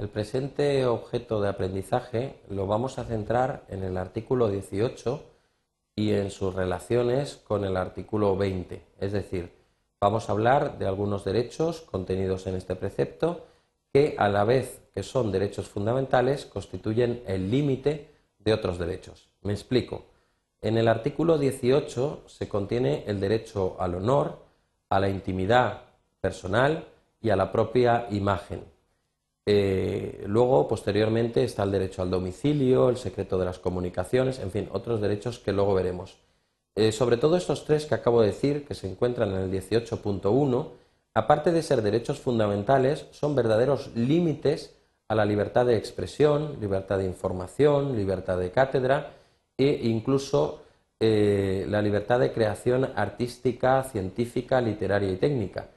El presente objeto de aprendizaje lo vamos a centrar en el artículo 18 y en sus relaciones con el artículo 20. Es decir, vamos a hablar de algunos derechos contenidos en este precepto que a la vez que son derechos fundamentales constituyen el límite de otros derechos. Me explico. En el artículo 18 se contiene el derecho al honor, a la intimidad personal y a la propia imagen. Eh, luego, posteriormente, está el derecho al domicilio, el secreto de las comunicaciones, en fin, otros derechos que luego veremos. Eh, sobre todo estos tres que acabo de decir, que se encuentran en el 18.1, aparte de ser derechos fundamentales, son verdaderos límites a la libertad de expresión, libertad de información, libertad de cátedra e incluso eh, la libertad de creación artística, científica, literaria y técnica.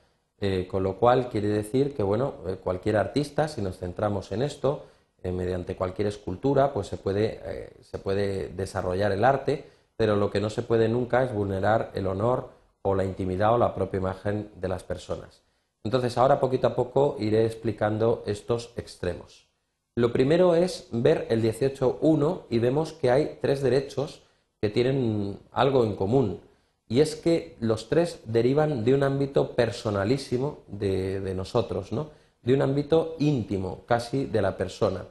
Eh, con lo cual quiere decir que bueno, eh, cualquier artista, si nos centramos en esto, eh, mediante cualquier escultura, pues se puede, se puede desarrollar el arte, pero lo que no se puede nunca es vulnerar el honor o la intimidad o la propia imagen de las personas. Entonces ahora poquito a poco iré explicando estos extremos. Lo primero es ver el 18.1 y vemos que hay tres derechos que tienen algo en común y es que los tres derivan de un ámbito personalísimo de, nosotros, ¿no? de un ámbito íntimo casi de la persona.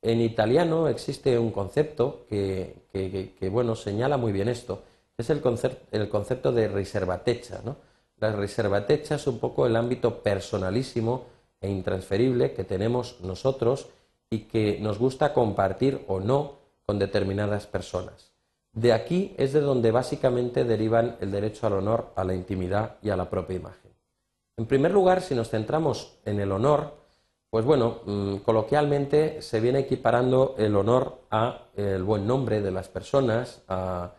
En italiano existe un concepto que, bueno, señala muy bien esto, es el, concepto de riservatezza. ¿no? La riservatezza es un poco el ámbito personalísimo e intransferible que tenemos nosotros y que nos gusta compartir o no con determinadas personas. De aquí es de donde básicamente derivan el derecho al honor, a la intimidad y a la propia imagen. En primer lugar, si nos centramos en el honor, pues bueno, mm, coloquialmente se viene equiparando el honor a el buen nombre de las personas, a,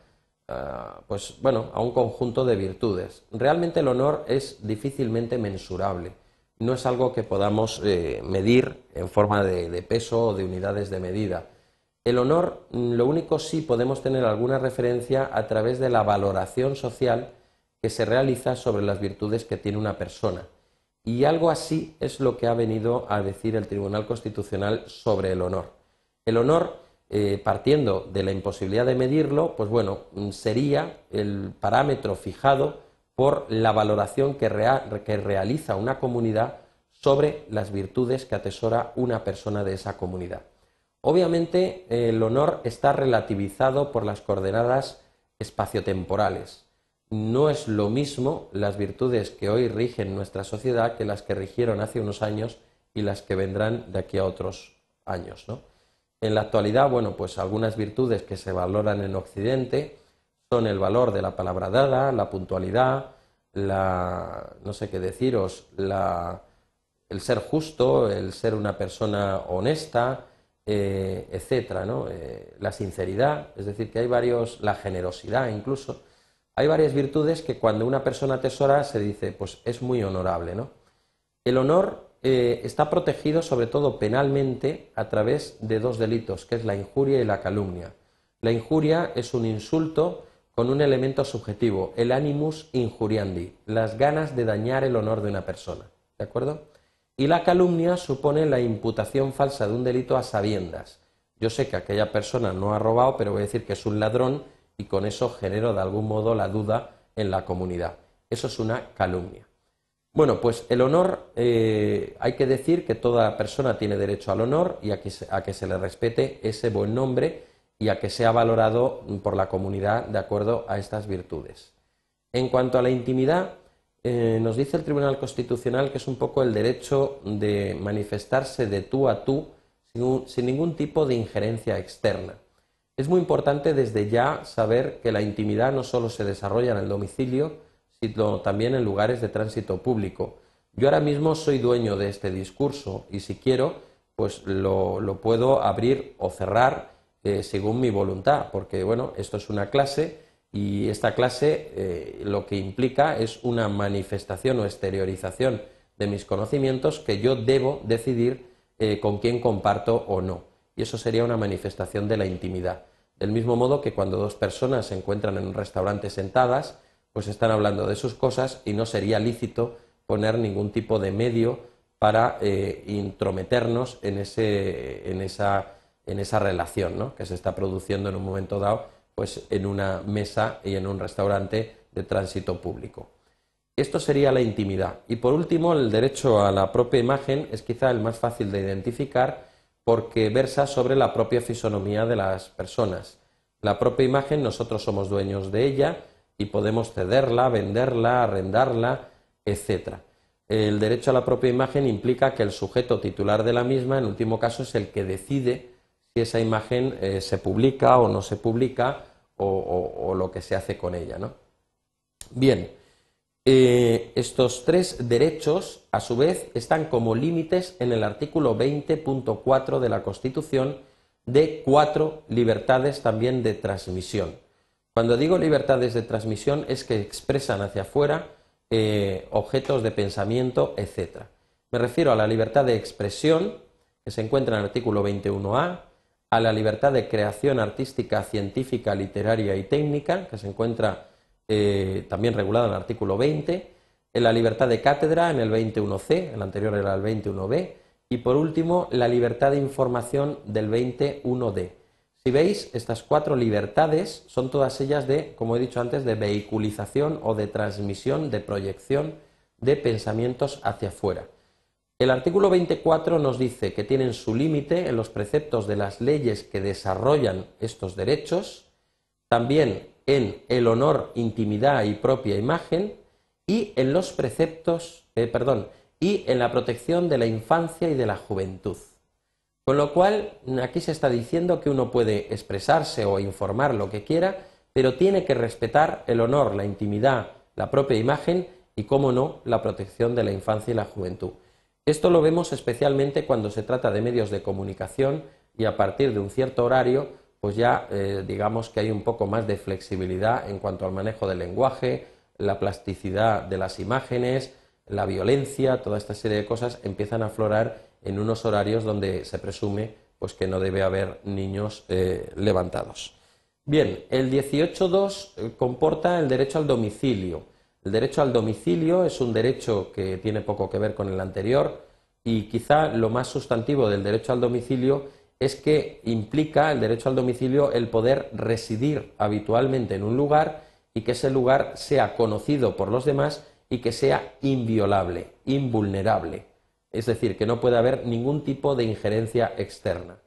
pues bueno, a un conjunto de virtudes. Realmente el honor es difícilmente mensurable. No es algo que podamos eh, medir en forma de peso o de unidades de medida el honor, mm, lo único sí podemos tener alguna referencia a través de la valoración social que se realiza sobre las virtudes que tiene una persona. Y algo así es lo que ha venido a decir el Tribunal Constitucional sobre el honor. El honor, eh, partiendo de la imposibilidad de medirlo, pues bueno, mm, sería el parámetro fijado por la valoración que realiza una comunidad sobre las virtudes que atesora una persona de esa comunidad. Obviamente el honor está relativizado por las coordenadas espaciotemporales. No es lo mismo las virtudes que hoy rigen nuestra sociedad que las que rigieron hace unos años y las que vendrán de aquí a otros años. En la actualidad, bueno, pues algunas virtudes que se valoran en Occidente son el valor de la palabra dada, la puntualidad, la, no sé qué deciros, el ser justo, el ser una persona honesta, eh, etcétera, ¿no? Eh, la sinceridad, es decir, que hay varios, la generosidad incluso, hay varias virtudes que cuando una persona atesora se dice, pues es muy honorable, ¿no? El honor eh, está protegido sobre todo penalmente a través de dos delitos, que es la injuria y la calumnia. La injuria es un insulto con un elemento subjetivo, el animus injuriandi, las ganas de dañar el honor de una persona, ¿de acuerdo? Y la calumnia supone la imputación falsa de un delito a sabiendas. Yo sé que aquella persona no ha robado, pero voy a decir que es un ladrón y con eso genero de algún modo la duda en la comunidad. Eso es una calumnia. Bueno, pues el honor, eh, hay que decir que toda persona tiene derecho al honor y a que, a que se le respete ese buen nombre y a que sea valorado por la comunidad de acuerdo a estas virtudes. En cuanto a la intimidad, eh, nos dice el Tribunal Constitucional que es un poco el derecho de manifestarse de tú a tú sin, ningún tipo de injerencia externa. Es muy importante desde ya saber que la intimidad no solo se desarrolla en el domicilio, sino también en lugares de tránsito público. Yo ahora mismo soy dueño de este discurso y si quiero, pues lo, puedo abrir o cerrar eh, según mi voluntad, porque bueno, esto es una clase y esta clase eh, lo que implica es una manifestación o exteriorización de mis conocimientos que yo debo decidir eh, con quién comparto o no. Y eso sería una manifestación de la intimidad. Del mismo modo que cuando dos personas se encuentran en un restaurante sentadas, pues están hablando de sus cosas y no sería lícito poner ningún tipo de medio para eh, intrometernos en, ese, en, esa, en esa relación ¿no? que se está produciendo en un momento dado pues, en una mesa y en un restaurante de tránsito público. Esto sería la intimidad. Y por último, el derecho a la propia imagen es quizá el más fácil de identificar porque versa sobre la propia fisonomía de las personas. La propia imagen nosotros somos dueños de ella y podemos cederla, venderla, arrendarla, etc. El derecho a la propia imagen implica que el sujeto titular de la misma, en último caso, es el que decide si esa imagen eh, se publica o no se publica o, lo que se hace con ella. ¿no? Bien, eh, estos tres derechos, a su vez, están como límites en el artículo 20.4 de la Constitución de cuatro libertades también de transmisión. Cuando digo libertades de transmisión es que expresan hacia afuera eh, objetos de pensamiento, etc. Me refiero a la libertad de expresión, que se encuentra en el artículo 21A, a la libertad de creación artística, científica, literaria y técnica, que se encuentra eh, también regulada en el artículo 20, en la libertad de cátedra en el 21C, el anterior era el 21B, y por último la libertad de información del 21D. Si veis, estas cuatro libertades son todas ellas de, como he dicho antes, de vehiculización o de transmisión, de proyección de pensamientos hacia afuera. El artículo 24 nos dice que tienen su límite en los preceptos de las leyes que desarrollan estos derechos, también en el honor, intimidad y propia imagen, y en los preceptos, eh, perdón, y en la protección de la infancia y de la juventud. Con lo cual, aquí se está diciendo que uno puede expresarse o informar lo que quiera, pero tiene que respetar el honor, la intimidad, la propia imagen y, cómo no, la protección de la infancia y la juventud. Esto lo vemos especialmente cuando se trata de medios de comunicación y a partir de un cierto horario, pues ya eh, digamos que hay un poco más de flexibilidad en cuanto al manejo del lenguaje, la plasticidad de las imágenes, la violencia, toda esta serie de cosas empiezan a aflorar en unos horarios donde se presume pues, que no debe haber niños eh, levantados. Bien, el 18.2 eh, comporta el derecho al domicilio. El derecho al domicilio es un derecho que tiene poco que ver con el anterior y quizá lo más sustantivo del derecho al domicilio es que implica el derecho al domicilio el poder residir habitualmente en un lugar y que ese lugar sea conocido por los demás y que sea inviolable, invulnerable es decir, que no puede haber ningún tipo de injerencia externa.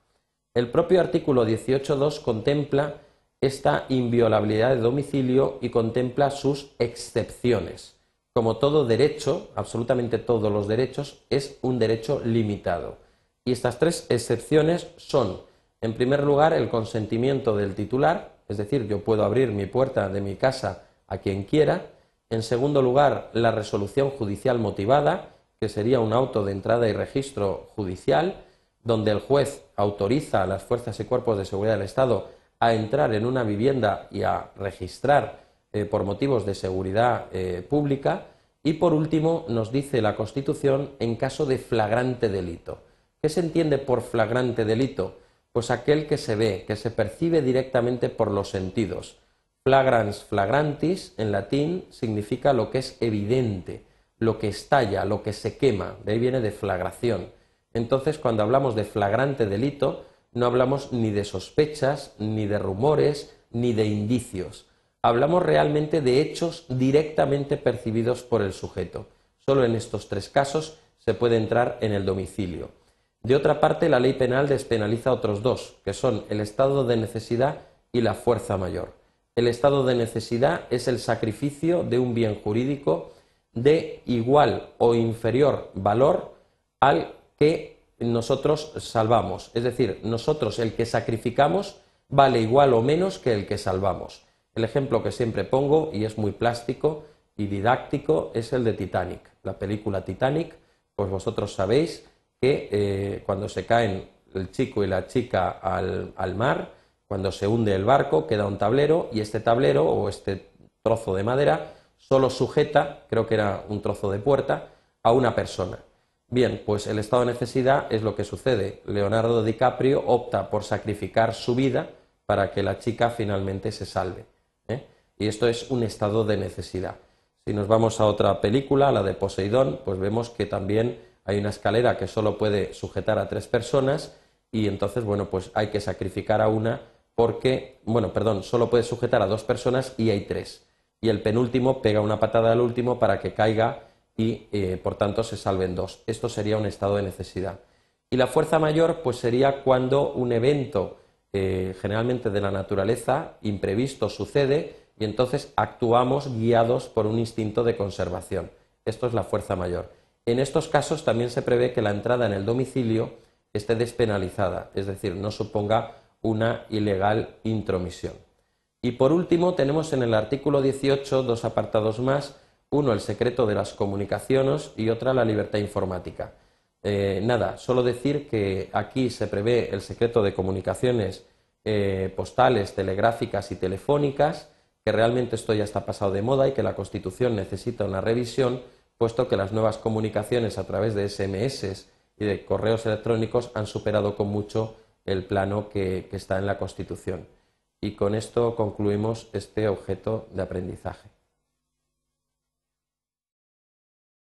El propio artículo 18.2 contempla esta inviolabilidad de domicilio y contempla sus excepciones. Como todo derecho, absolutamente todos los derechos, es un derecho limitado. Y estas tres excepciones son, en primer lugar, el consentimiento del titular, es decir, yo puedo abrir mi puerta de mi casa a quien quiera. En segundo lugar, la resolución judicial motivada, que sería un auto de entrada y registro judicial, donde el juez autoriza a las fuerzas y cuerpos de seguridad del Estado a entrar en una vivienda y a registrar eh, por motivos de seguridad eh, pública. Y por último, nos dice la Constitución en caso de flagrante delito. ¿Qué se entiende por flagrante delito? Pues aquel que se ve, que se percibe directamente por los sentidos. Flagrans flagrantis en latín significa lo que es evidente, lo que estalla, lo que se quema, de ahí viene deflagración. Entonces, cuando hablamos de flagrante delito, no hablamos ni de sospechas, ni de rumores, ni de indicios. Hablamos realmente de hechos directamente percibidos por el sujeto. Solo en estos tres casos se puede entrar en el domicilio. De otra parte, la ley penal despenaliza otros dos, que son el estado de necesidad y la fuerza mayor. El estado de necesidad es el sacrificio de un bien jurídico de igual o inferior valor al que nosotros salvamos. Es decir, nosotros el que sacrificamos vale igual o menos que el que salvamos. El ejemplo que siempre pongo, y es muy plástico y didáctico, es el de Titanic. La película Titanic, pues vosotros sabéis que eh, cuando se caen el chico y la chica al, al mar, cuando se hunde el barco, queda un tablero y este tablero o este trozo de madera solo sujeta, creo que era un trozo de puerta, a una persona. Bien, pues el estado de necesidad es lo que sucede. Leonardo DiCaprio opta por sacrificar su vida para que la chica finalmente se salve. ¿eh? Y esto es un estado de necesidad. Si nos vamos a otra película, la de Poseidón, pues vemos que también hay una escalera que solo puede sujetar a tres personas y entonces, bueno, pues hay que sacrificar a una porque, bueno, perdón, solo puede sujetar a dos personas y hay tres. Y el penúltimo pega una patada al último para que caiga y, eh, por tanto, se salven dos. Esto sería un estado de necesidad. Y la fuerza mayor, pues sería cuando un evento, eh, generalmente de la naturaleza, imprevisto, sucede y entonces actuamos guiados por un instinto de conservación. Esto es la fuerza mayor. En estos casos también se prevé que la entrada en el domicilio esté despenalizada, es decir, no suponga una ilegal intromisión. Y por último, tenemos en el artículo 18 dos apartados más, uno el secreto de las comunicaciones y otra la libertad informática. Eh, nada, solo decir que aquí se prevé el secreto de comunicaciones eh, postales, telegráficas y telefónicas, que realmente esto ya está pasado de moda y que la Constitución necesita una revisión, puesto que las nuevas comunicaciones a través de SMS y de correos electrónicos han superado con mucho el plano que está en la Constitución. Y con esto concluimos este objeto de aprendizaje.